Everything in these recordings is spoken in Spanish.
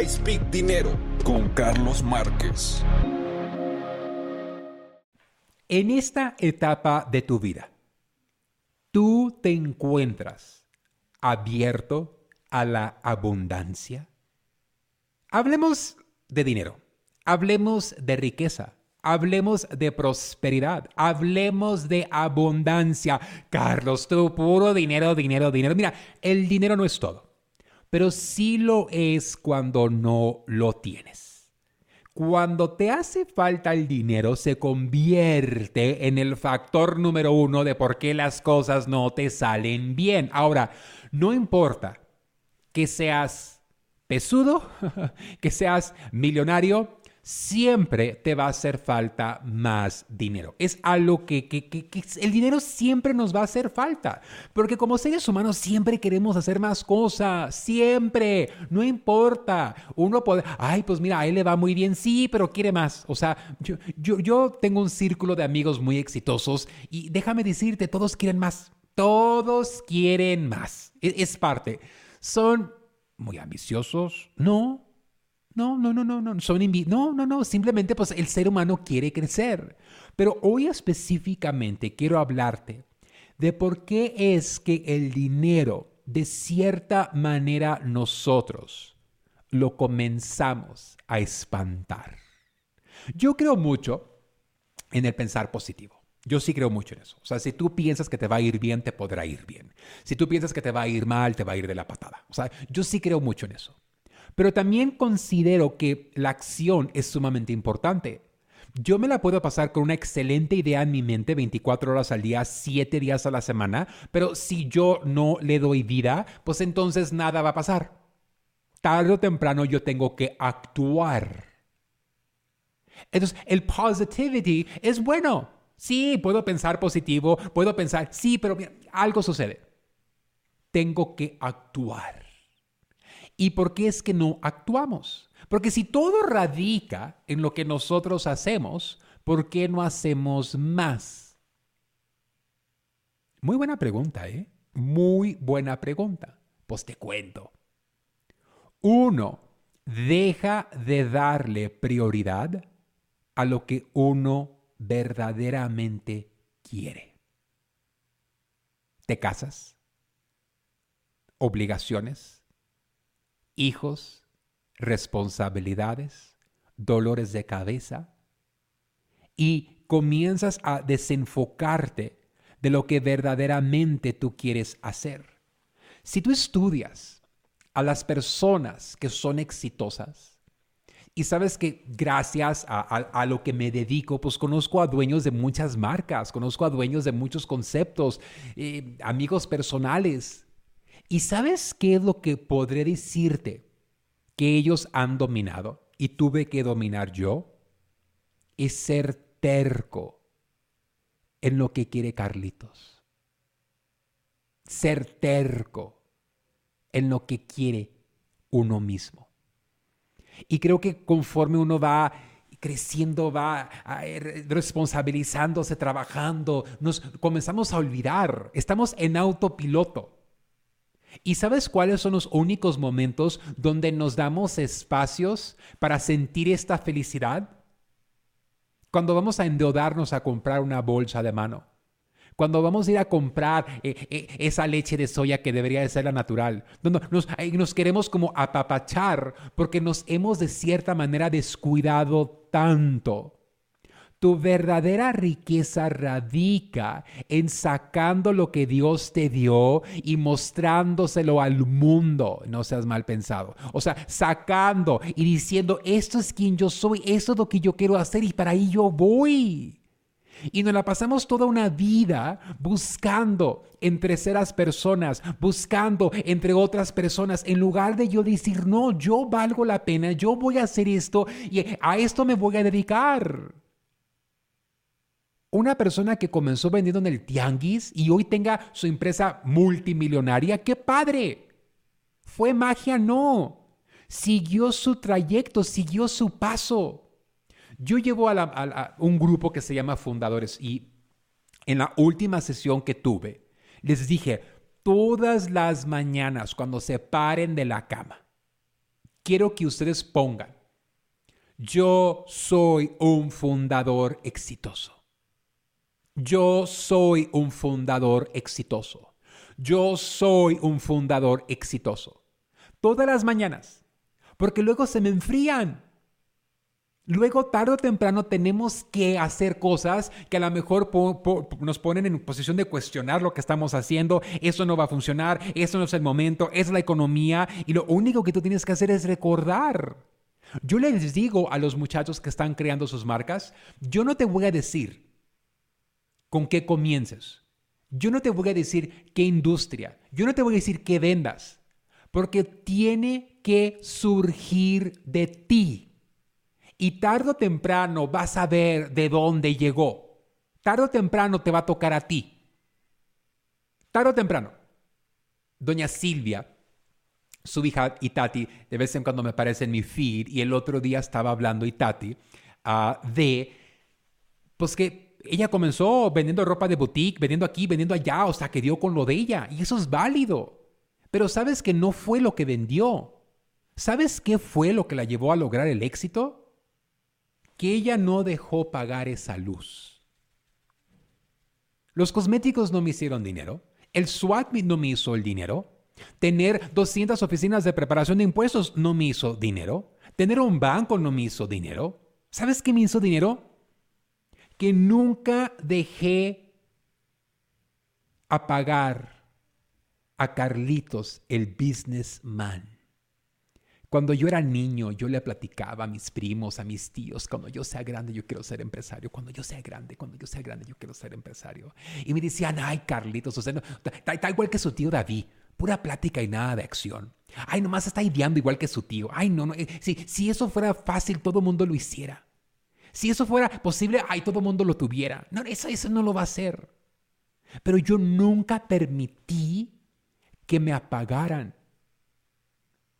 I Speak Dinero con Carlos Márquez. En esta etapa de tu vida, tú te encuentras abierto a la abundancia. Hablemos de dinero, hablemos de riqueza, hablemos de prosperidad, hablemos de abundancia. Carlos, tú puro dinero, dinero, dinero. Mira, el dinero no es todo pero sí lo es cuando no lo tienes. Cuando te hace falta el dinero, se convierte en el factor número uno de por qué las cosas no te salen bien. Ahora, no importa que seas pesudo, que seas millonario, siempre te va a hacer falta más dinero. Es algo que, que, el dinero siempre nos va a hacer falta. Porque como seres humanos siempre queremos hacer más cosas. Siempre. No importa. Uno puede, ay, pues mira, a él le va muy bien. Sí, pero quiere más. O sea, yo, yo, yo tengo un círculo de amigos muy exitosos y déjame decirte, todos quieren más. Todos quieren más. Es, es parte. Son muy ambiciosos. No, no, no, no, no, no, son no, no, no, simplemente pues el ser humano quiere crecer. Pero hoy específicamente quiero hablarte de por qué es que el dinero, de cierta manera nosotros, lo comenzamos a espantar. Yo creo mucho en el pensar positivo. Yo sí creo mucho en eso. O sea, si tú piensas que te va a ir bien, te podrá ir bien. Si tú piensas que te va a ir mal, te va a ir de la patada. O sea, yo sí creo mucho en eso. Pero también considero que la acción es sumamente importante. Yo me la puedo pasar con una excelente idea en mi mente 24 horas al día, 7 días a la semana, pero si yo no le doy vida, pues entonces nada va a pasar. Tarde o temprano yo tengo que actuar. Entonces, el positivity es bueno. Sí, puedo pensar positivo, puedo pensar, sí, pero algo sucede. Tengo que actuar. ¿Y por qué es que no actuamos? Porque si todo radica en lo que nosotros hacemos, ¿por qué no hacemos más? Muy buena pregunta, ¿eh? Muy buena pregunta. Pues te cuento. Uno deja de darle prioridad a lo que uno verdaderamente quiere. ¿Te casas? ¿Obligaciones? Hijos, responsabilidades, dolores de cabeza, y comienzas a desenfocarte de lo que verdaderamente tú quieres hacer. Si tú estudias a las personas que son exitosas, y sabes que gracias a, lo que me dedico, pues conozco a dueños de muchas marcas, conozco a dueños de muchos conceptos, eh, amigos personales, ¿Y sabes qué es lo que podré decirte que ellos han dominado y tuve que dominar yo? Es ser terco en lo que quiere Carlitos. Ser terco en lo que quiere uno mismo. Y creo que conforme uno va creciendo, va responsabilizándose, trabajando, nos comenzamos a olvidar. Estamos en autopiloto. ¿Y sabes cuáles son los únicos momentos donde nos damos espacios para sentir esta felicidad? Cuando vamos a endeudarnos a comprar una bolsa de mano. Cuando vamos a ir a comprar eh, eh, esa leche de soya que debería de ser la natural. Nos, nos queremos como apapachar porque nos hemos de cierta manera descuidado tanto. Tu verdadera riqueza radica en sacando lo que Dios te dio y mostrándoselo al mundo. No seas mal pensado. O sea, sacando y diciendo, esto es quien yo soy, esto es lo que yo quiero hacer y para ahí yo voy. Y nos la pasamos toda una vida buscando entre seras personas, buscando entre otras personas, en lugar de yo decir, no, yo valgo la pena, yo voy a hacer esto y a esto me voy a dedicar una persona que comenzó vendiendo en el tianguis y hoy tenga su empresa multimillonaria, qué padre. Fue magia, no. Siguió su trayecto, siguió su paso. Yo llevo a, un grupo que se llama Fundadores y en la última sesión que tuve, les dije, todas las mañanas cuando se paren de la cama, quiero que ustedes pongan, yo soy un fundador exitoso. Yo soy un fundador exitoso. Yo soy un fundador exitoso. Todas las mañanas. Porque luego se me enfrían. Luego, tarde o temprano, tenemos que hacer cosas que a lo mejor nos ponen en posición de cuestionar lo que estamos haciendo. Eso no va a funcionar, eso no es el momento, es la economía. Y lo único que tú tienes que hacer es recordar. Yo les digo a los muchachos que están creando sus marcas, yo no te voy a decir con qué comiences. Yo no te voy a decir qué industria. Yo no te voy a decir qué vendas. Porque tiene que surgir de ti. Y tarde o temprano vas a ver de dónde llegó. Tarde o temprano te va a tocar a ti. Tarde o temprano. Doña Silvia, su hija Itati, de vez en cuando me aparece en mi feed y el otro día estaba hablando Itati uh, de, pues que ella comenzó vendiendo ropa de boutique, vendiendo aquí, vendiendo allá, o sea, que dio con lo de ella. Y eso es válido. Pero sabes que no fue lo que vendió. ¿Sabes qué fue lo que la llevó a lograr el éxito? que ella no dejó pagar esa luz. Los cosméticos no me hicieron dinero, el SWAT no me hizo el dinero, tener 200 oficinas de preparación de impuestos no me hizo dinero, tener un banco no me hizo dinero. ¿Sabes qué me hizo dinero? Que nunca dejé a pagar a Carlitos el businessman. Cuando yo era niño, yo le platicaba a mis primos, a mis tíos, cuando yo sea grande yo quiero ser empresario, cuando yo sea grande, cuando yo sea grande yo quiero ser empresario. Y me decían, ay Carlitos, o sea, está, igual que su tío David, pura plática y nada de acción. Ay, nomás está ideando igual que su tío. Ay, no, no, eh, si, si eso fuera fácil, todo el mundo lo hiciera. Si eso fuera posible, ay, todo el mundo lo tuviera. No, eso, eso no lo va a hacer. Pero yo nunca permití que me apagaran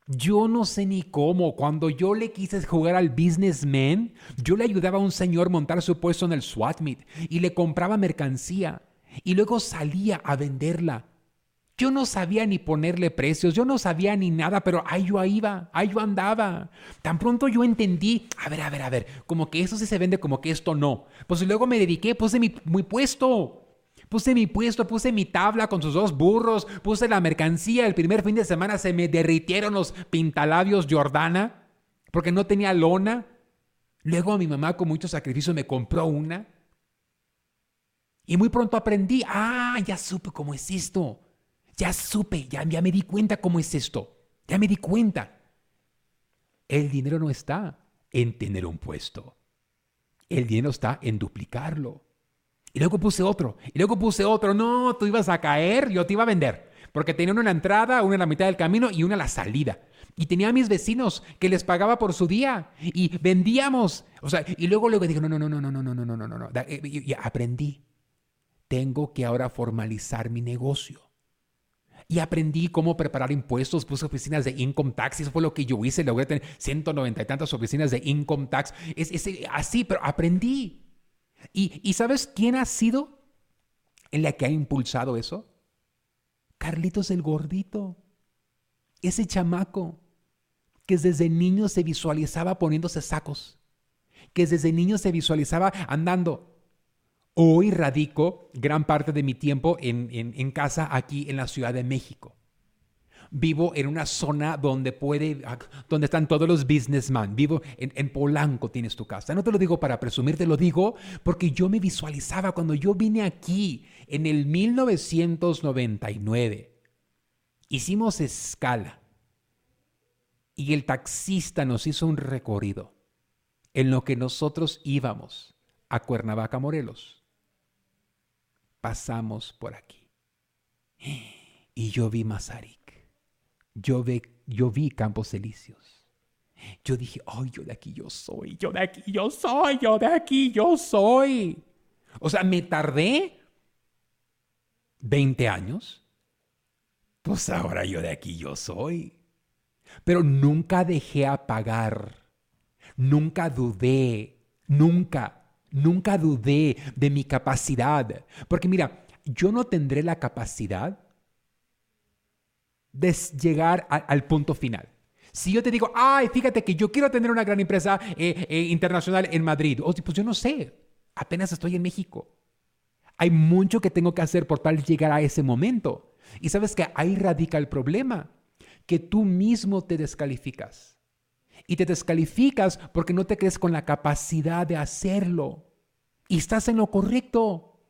yo no sé ni cómo. Cuando yo le quise jugar al businessman, yo le ayudaba a un señor montar su puesto en el SWAT meet y le compraba mercancía y luego salía a venderla. Yo no sabía ni ponerle precios, yo no sabía ni nada, pero ahí yo iba, ahí yo andaba. Tan pronto yo entendí, a ver, a ver, a ver, como que esto sí se vende, como que esto no. Pues luego me dediqué, puse mi, mi puesto. Puse mi puesto, puse mi tabla con sus dos burros, puse la mercancía. El primer fin de semana se me derritieron los pintalabios Jordana porque no tenía lona. Luego mi mamá con mucho sacrificio me compró una. Y muy pronto aprendí, ah, ya supe cómo es esto. Ya supe, ya, ya me di cuenta cómo es esto. Ya me di cuenta. El dinero no está en tener un puesto. El dinero está en duplicarlo. Y luego puse otro. Y luego puse otro. No, tú ibas a caer, yo te iba a vender. Porque tenía una en la entrada, una en la mitad del camino y una en la salida. Y tenía a mis vecinos que les pagaba por su día. Y vendíamos. O sea, y luego luego dije, no, no, no, no, no, no, no, no, no, no, no. Y, aprendí. Tengo que ahora formalizar mi negocio. Y aprendí cómo preparar impuestos, puse oficinas de income tax, eso fue lo que yo hice, logré tener 190 y tantas oficinas de income tax. Es, es así, pero aprendí. ¿Y, sabes quién ha sido en la que ha impulsado eso? Carlitos el gordito, ese chamaco que desde niño se visualizaba poniéndose sacos, que desde niño se visualizaba andando. Hoy radico gran parte de mi tiempo en casa aquí en la Ciudad de México vivo en una zona donde puede, donde están todos los businessmen. Vivo en, en, Polanco, tienes tu casa. No te lo digo para presumir, te lo digo porque yo me visualizaba cuando yo vine aquí en el 1999. Hicimos escala y el taxista nos hizo un recorrido en lo que nosotros íbamos a Cuernavaca, Morelos. Pasamos por aquí y yo vi Mazarik yo, yo vi campos elíseos. Yo dije, ay, yo de aquí yo soy, yo de aquí yo soy, yo de aquí yo soy. O sea, me tardé 20 años. Pues ahora yo de aquí yo soy. Pero nunca dejé apagar. Nunca dudé. Nunca, nunca dudé de mi capacidad. Porque mira, yo no tendré la capacidad de llegar al punto final. Si yo te digo, ay, fíjate que yo quiero tener una gran empresa eh, eh, internacional en Madrid, o pues yo no sé, apenas estoy en México. Hay mucho que tengo que hacer por tal llegar a ese momento. Y sabes que ahí radica el problema, que tú mismo te descalificas. Y te descalificas porque no te crees con la capacidad de hacerlo. Y estás en lo correcto.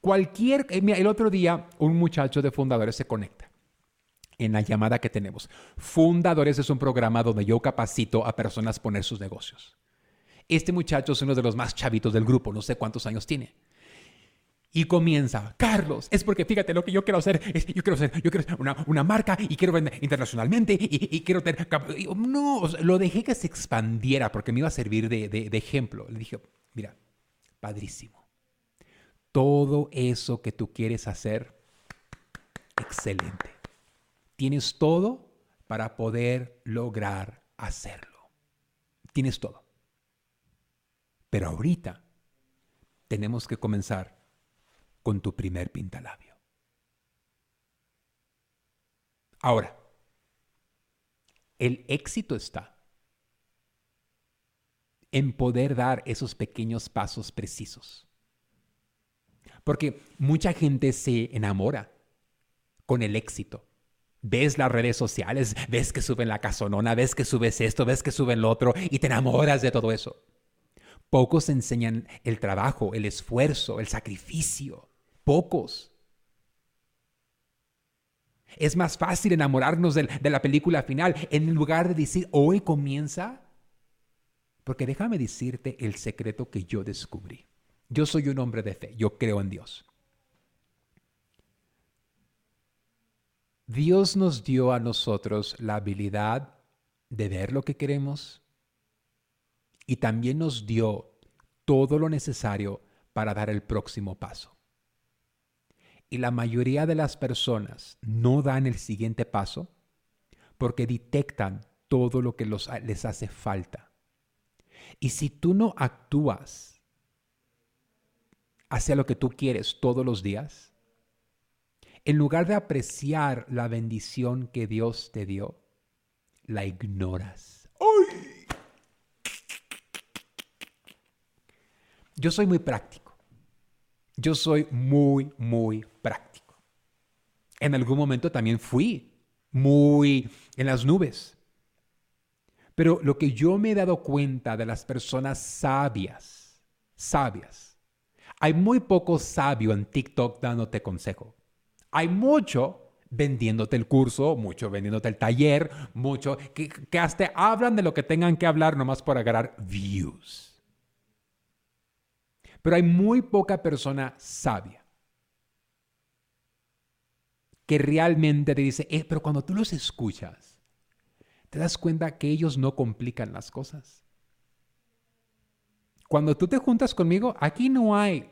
Cualquier, eh, el otro día un muchacho de fundadores se conecta en la llamada que tenemos. Fundadores es un programa donde yo capacito a personas a poner sus negocios. Este muchacho es uno de los más chavitos del grupo, no sé cuántos años tiene. Y comienza, Carlos, es porque fíjate lo que yo quiero hacer, yo quiero hacer, yo quiero una, una marca y quiero vender internacionalmente y, quiero tener... No, lo dejé que se expandiera porque me iba a servir de, de, de ejemplo. Le dije, mira, padrísimo. Todo eso que tú quieres hacer, excelente. Tienes todo para poder lograr hacerlo. Tienes todo. Pero ahorita tenemos que comenzar con tu primer pintalabio. Ahora, el éxito está en poder dar esos pequeños pasos precisos. Porque mucha gente se enamora con el éxito. Ves las redes sociales, ves que suben la casonona, ves que subes esto, ves que suben lo otro y te enamoras de todo eso. Pocos enseñan el trabajo, el esfuerzo, el sacrificio, pocos. Es más fácil enamorarnos de, la película final en lugar de decir, hoy comienza. Porque déjame decirte el secreto que yo descubrí. Yo soy un hombre de fe, yo creo en Dios. Dios nos dio a nosotros la habilidad de ver lo que queremos y también nos dio todo lo necesario para dar el próximo paso. Y la mayoría de las personas no dan el siguiente paso porque detectan todo lo que les hace falta. Y si tú no actúas hacia lo que tú quieres todos los días, en lugar de apreciar la bendición que Dios te dio, la ignoras. Yo soy muy práctico. Yo soy muy, muy práctico. En algún momento también fui muy en las nubes. Pero lo que yo me he dado cuenta de las personas sabias, sabias, hay muy poco sabio en TikTok dándote consejo. Hay mucho vendiéndote el curso, mucho vendiéndote el taller, mucho que, que hasta hablan de lo que tengan que hablar nomás por agarrar views. Pero hay muy poca persona sabia que realmente te dice, eh, pero cuando tú los escuchas, te das cuenta que ellos no complican las cosas. Cuando tú te juntas conmigo, aquí no hay,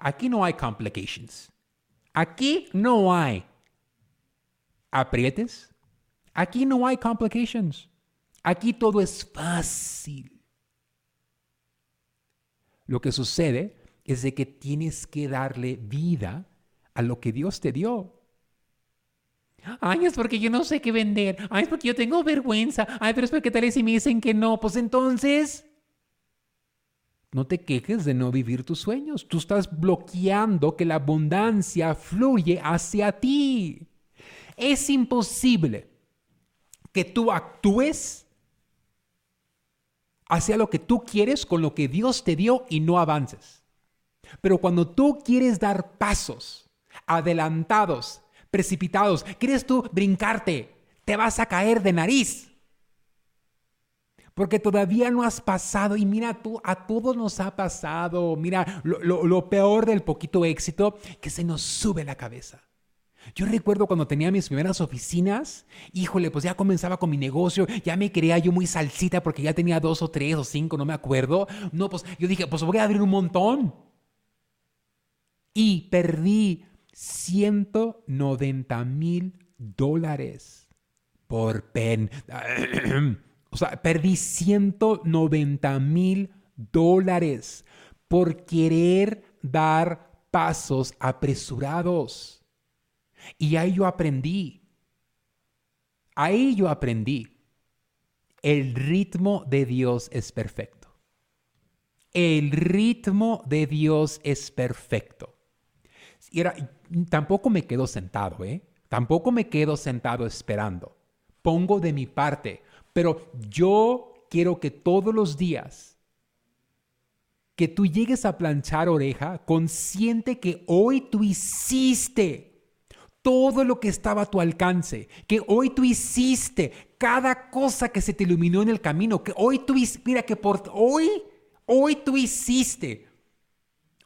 aquí no hay complications. Aquí no hay aprietes. Aquí no hay complications. Aquí todo es fácil. Lo que sucede es de que tienes que darle vida a lo que Dios te dio. Ay, es porque yo no sé qué vender. Ay, es porque yo tengo vergüenza. Ay, pero es porque tal vez si me dicen que no. Pues entonces, no te quejes de no vivir tus sueños. Tú estás bloqueando que la abundancia fluye hacia ti. Es imposible que tú actúes hacia lo que tú quieres con lo que Dios te dio y no avances. Pero cuando tú quieres dar pasos adelantados, precipitados, quieres tú brincarte, te vas a caer de nariz. Porque todavía no has pasado y mira tú, a todos nos ha pasado, mira lo, peor del poquito éxito, que se nos sube la cabeza. Yo recuerdo cuando tenía mis primeras oficinas, híjole, pues ya comenzaba con mi negocio, ya me creía yo muy salsita porque ya tenía dos o tres o cinco, no me acuerdo. No, pues yo dije, pues voy a abrir un montón. Y perdí 190 mil dólares por pen. o sea, perdí 190 mil dólares por querer dar pasos apresurados. Y ahí yo aprendí Ahí yo aprendí, el ritmo de Dios es perfecto. El ritmo de Dios es perfecto. Era, tampoco me quedo sentado, ¿eh? Tampoco me quedo sentado esperando. Pongo de mi parte, pero yo quiero que todos los días que tú llegues a planchar oreja consciente que hoy tú hiciste todo lo que estaba a tu alcance, que hoy tú hiciste cada cosa que se te iluminó en el camino, que hoy tú, mira que por hoy, hoy tú hiciste,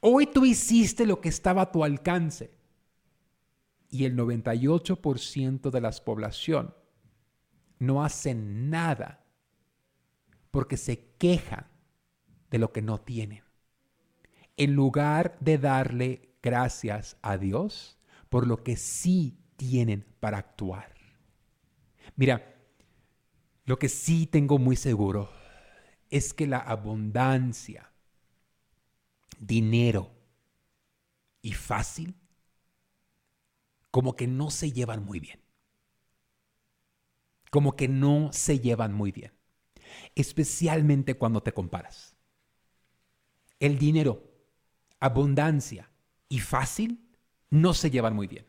hoy tú hiciste lo que estaba a tu alcance. Y el 98% de la población no hacen nada porque se quejan de lo que no tienen. En lugar de darle gracias a Dios por lo que sí tienen para actuar. Mira, lo que sí tengo muy seguro es que la abundancia, dinero y fácil, como que no se llevan muy bien. Como que no se llevan muy bien especialmente cuando te comparas. El dinero, abundancia y fácil no se llevan muy bien.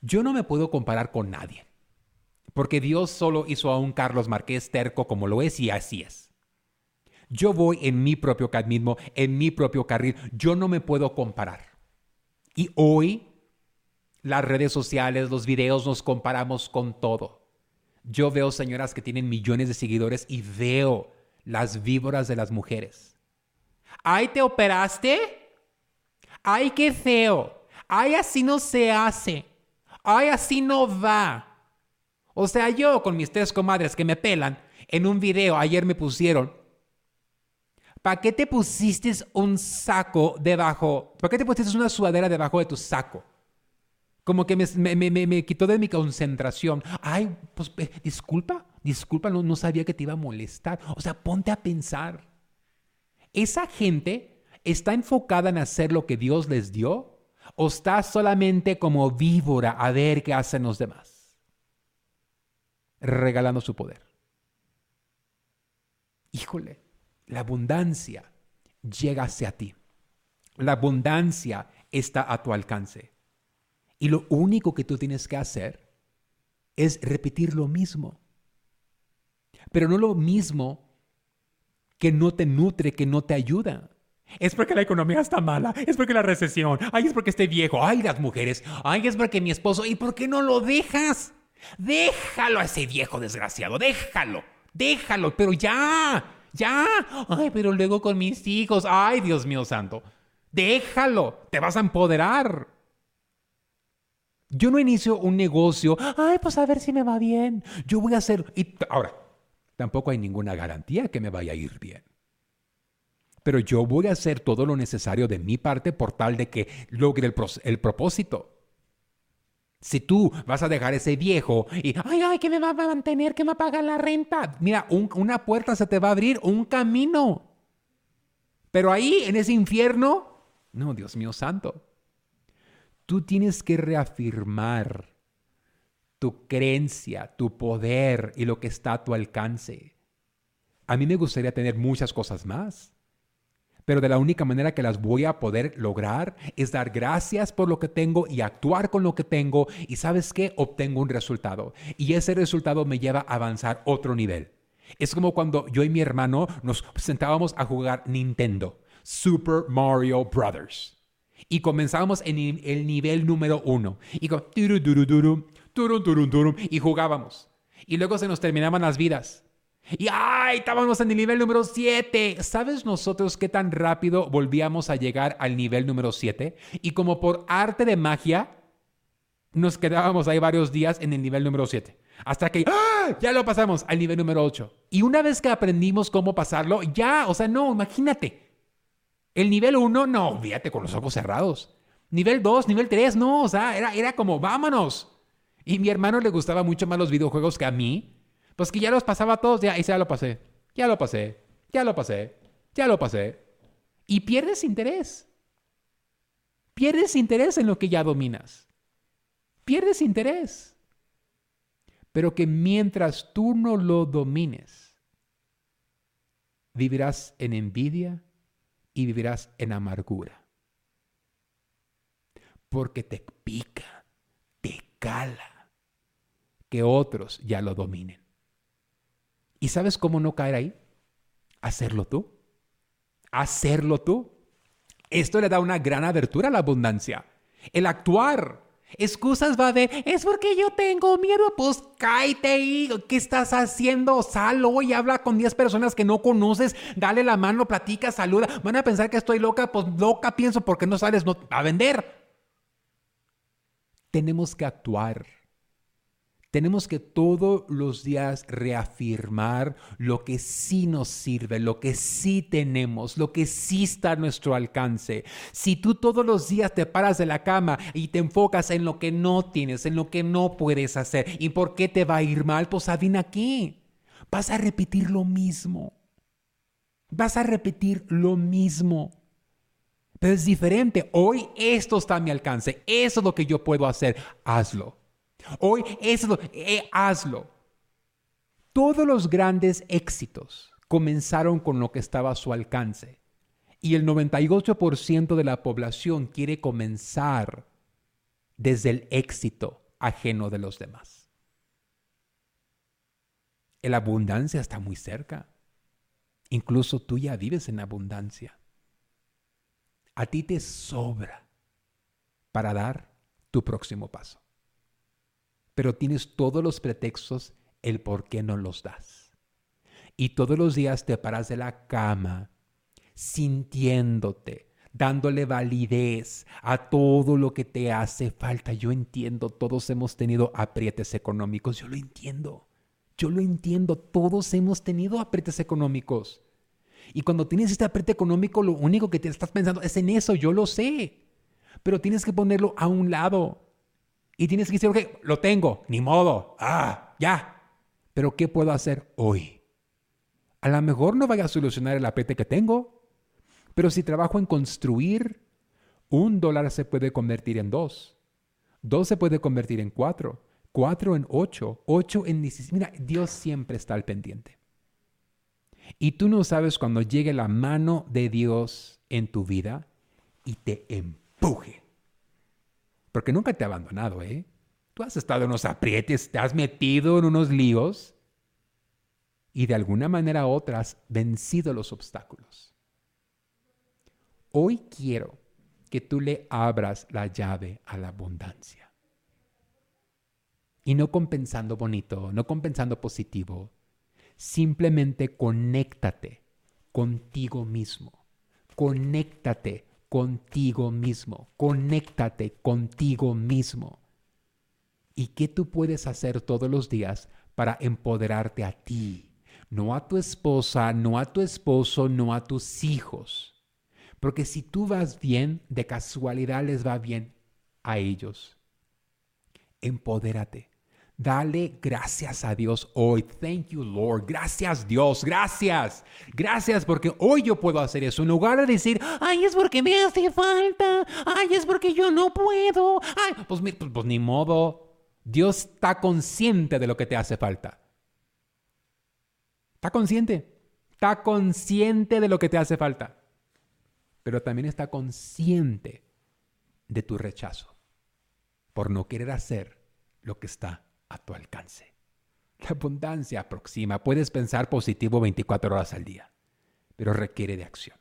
Yo no me puedo comparar con nadie, porque Dios solo hizo a un Carlos Marqués terco como lo es y así es. Yo voy en mi propio camino, en mi propio carril, yo no me puedo comparar. Y hoy las redes sociales, los videos nos comparamos con todo. Yo veo señoras que tienen millones de seguidores y veo las víboras de las mujeres. ¡Ay, te operaste! ¡Ay, qué feo! ¡Ay, así no se hace! ¡Ay, así no va! O sea, yo con mis tres comadres que me pelan, en un video ayer me pusieron, ¿para qué te pusiste un saco debajo? ¿Para qué te pusiste una sudadera debajo de tu saco? Como que me, quitó de mi concentración. Ay, pues disculpa, disculpa, no, no sabía que te iba a molestar. O sea, ponte a pensar. ¿Esa gente está enfocada en hacer lo que Dios les dio? ¿O está solamente como víbora a ver qué hacen los demás? Regalando su poder. Híjole, la abundancia llega hacia ti. La abundancia está a tu alcance. Y lo único que tú tienes que hacer es repetir lo mismo. Pero no lo mismo que no te nutre, que no te ayuda. Es porque la economía está mala, es porque la recesión, ay, es porque estoy viejo, ay, las mujeres, ay, es porque mi esposo, ¿y por qué no lo dejas? Déjalo a ese viejo desgraciado, déjalo, déjalo, pero ya, ya, ay, pero luego con mis hijos, ay, Dios mío santo, déjalo, te vas a empoderar. Yo no inicio un negocio, ay, pues a ver si me va bien. Yo voy a hacer... Y ahora, tampoco hay ninguna garantía que me vaya a ir bien. Pero yo voy a hacer todo lo necesario de mi parte por tal de que logre el, propósito. Si tú vas a dejar ese viejo y, ay, ay, que me va a mantener, que me va a pagar la renta. Mira, una puerta se te va a abrir, un camino. Pero ahí, en ese infierno, no, Dios mío santo. Tú tienes que reafirmar tu creencia, tu poder y lo que está a tu alcance. A mí me gustaría tener muchas cosas más, pero de la única manera que las voy a poder lograr es dar gracias por lo que tengo y actuar con lo que tengo y sabes qué, obtengo un resultado y ese resultado me lleva a avanzar otro nivel. Es como cuando yo y mi hermano nos sentábamos a jugar Nintendo, Super Mario Brothers. Y comenzábamos en el nivel número uno. Y, y jugábamos. Y luego se nos terminaban las vidas. Y ¡ay! Estábamos en el nivel número 7. ¿Sabes nosotros qué tan rápido volvíamos a llegar al nivel número 7? Y como por arte de magia, nos quedábamos ahí varios días en el nivel número 7. Hasta que ¡ah! ya lo pasamos al nivel número 8. Y una vez que aprendimos cómo pasarlo, ya, o sea, no, imagínate. El nivel 1, no, olvídate con los ojos cerrados. Nivel 2, nivel 3, no, o sea, era, era como, vámonos. Y mi hermano le gustaba mucho más los videojuegos que a mí, pues que ya los pasaba todos, ya, y ya lo pasé, ya lo pasé, ya lo pasé, ya lo pasé. Y pierdes interés. Pierdes interés en lo que ya dominas. Pierdes interés. pero que mientras tú no lo domines, vivirás en envidia y vivirás en amargura. Porque te pica, te cala que otros ya lo dominen. ¿Y sabes cómo no caer ahí? Hacerlo tú. Hacerlo tú. Esto le da una gran abertura a la abundancia. El actuar Excusas va haber, es porque yo tengo miedo, pues cállate y ¿qué estás haciendo? Sal hoy, habla con 10 personas que no conoces, dale la mano, platica, saluda. Van a pensar que estoy loca, pues loca pienso porque no sales a vender. Tenemos que actuar. Tenemos que todos los días reafirmar lo que sí nos sirve, lo que sí tenemos, lo que sí está a nuestro alcance. Si tú todos los días te paras de la cama y te enfocas en lo que no tienes, en lo que no puedes hacer y por qué te va a ir mal, pues adivina qué. Vas a repetir lo mismo. Vas a repetir lo mismo. Pero es diferente. Hoy esto está a mi alcance. Eso es lo que yo puedo hacer. Hazlo. Hoy eso, eh, hazlo. Todos los grandes éxitos comenzaron con lo que estaba a su alcance. Y el 98% de la población quiere comenzar desde el éxito ajeno de los demás. La abundancia está muy cerca. Incluso tú ya vives en abundancia. A ti te sobra para dar tu próximo paso pero tienes todos los pretextos el por qué no los das. Y todos los días te paras de la cama sintiéndote, dándole validez a todo lo que te hace falta. Yo entiendo, todos hemos tenido aprietes económicos, yo lo entiendo. Yo lo entiendo, todos hemos tenido aprietes económicos. Y cuando tienes este apriete económico, lo único que te estás pensando es en eso, yo lo sé. Pero tienes que ponerlo a un lado. Y tienes que decir, ok, lo tengo, ni modo, ah, ya. Pero ¿qué puedo hacer hoy? A lo mejor no vaya a solucionar el apete que tengo, pero si trabajo en construir, un dólar se puede convertir en dos, dos se puede convertir en cuatro, cuatro en ocho, ocho en dieciséis. Mira, Dios siempre está al pendiente. Y tú no sabes cuando llegue la mano de Dios en tu vida y te empuje porque nunca te ha abandonado, ¿eh? Tú has estado en unos aprietes, te has metido en unos líos y de alguna manera u otra has vencido los obstáculos. Hoy quiero que tú le abras la llave a la abundancia. Y no compensando bonito, no compensando positivo. Simplemente conéctate contigo mismo. Conéctate contigo mismo, conéctate contigo mismo. ¿Y qué tú puedes hacer todos los días para empoderarte a ti? No a tu esposa, no a tu esposo, no a tus hijos. Porque si tú vas bien, de casualidad les va bien a ellos. Empodérate. Dale gracias a Dios hoy. Thank you, Lord. Gracias, Dios. Gracias. Gracias porque hoy yo puedo hacer eso. En lugar de decir, ay, es porque me hace falta. Ay, es porque yo no puedo. Ay, pues, pues, pues ni modo. Dios está consciente de lo que te hace falta. Está consciente. Está consciente de lo que te hace falta. Pero también está consciente de tu rechazo por no querer hacer lo que está a tu alcance. La abundancia aproxima. Puedes pensar positivo 24 horas al día, pero requiere de acción.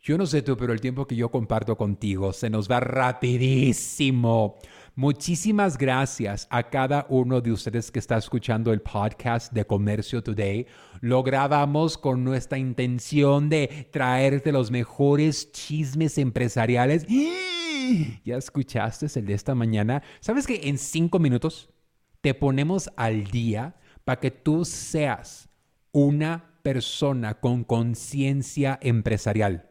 Yo no sé tú, pero el tiempo que yo comparto contigo se nos va rapidísimo. Muchísimas gracias a cada uno de ustedes que está escuchando el podcast de Comercio Today. Lo grabamos con nuestra intención de traerte los mejores chismes empresariales. ¿Ya escuchaste el de esta mañana? ¿Sabes que en cinco minutos te ponemos al día para que tú seas una persona con conciencia empresarial.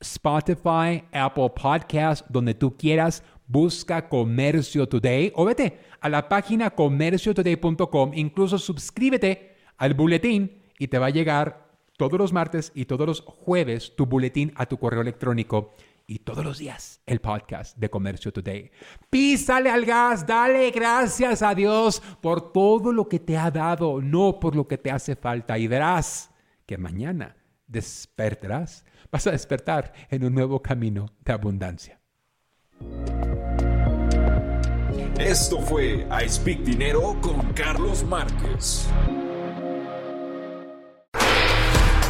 Spotify, Apple Podcast, donde tú quieras, busca Comercio Today o vete a la página comerciotoday.com, incluso suscríbete al boletín y te va a llegar todos los martes y todos los jueves tu boletín a tu correo electrónico y todos los días el podcast de Comercio Today. Písale al gas, dale gracias a Dios por todo lo que te ha dado, no por lo que te hace falta. Y verás que mañana despertarás, vas a despertar en un nuevo camino de abundancia. Esto fue I Speak Dinero con Carlos Márquez.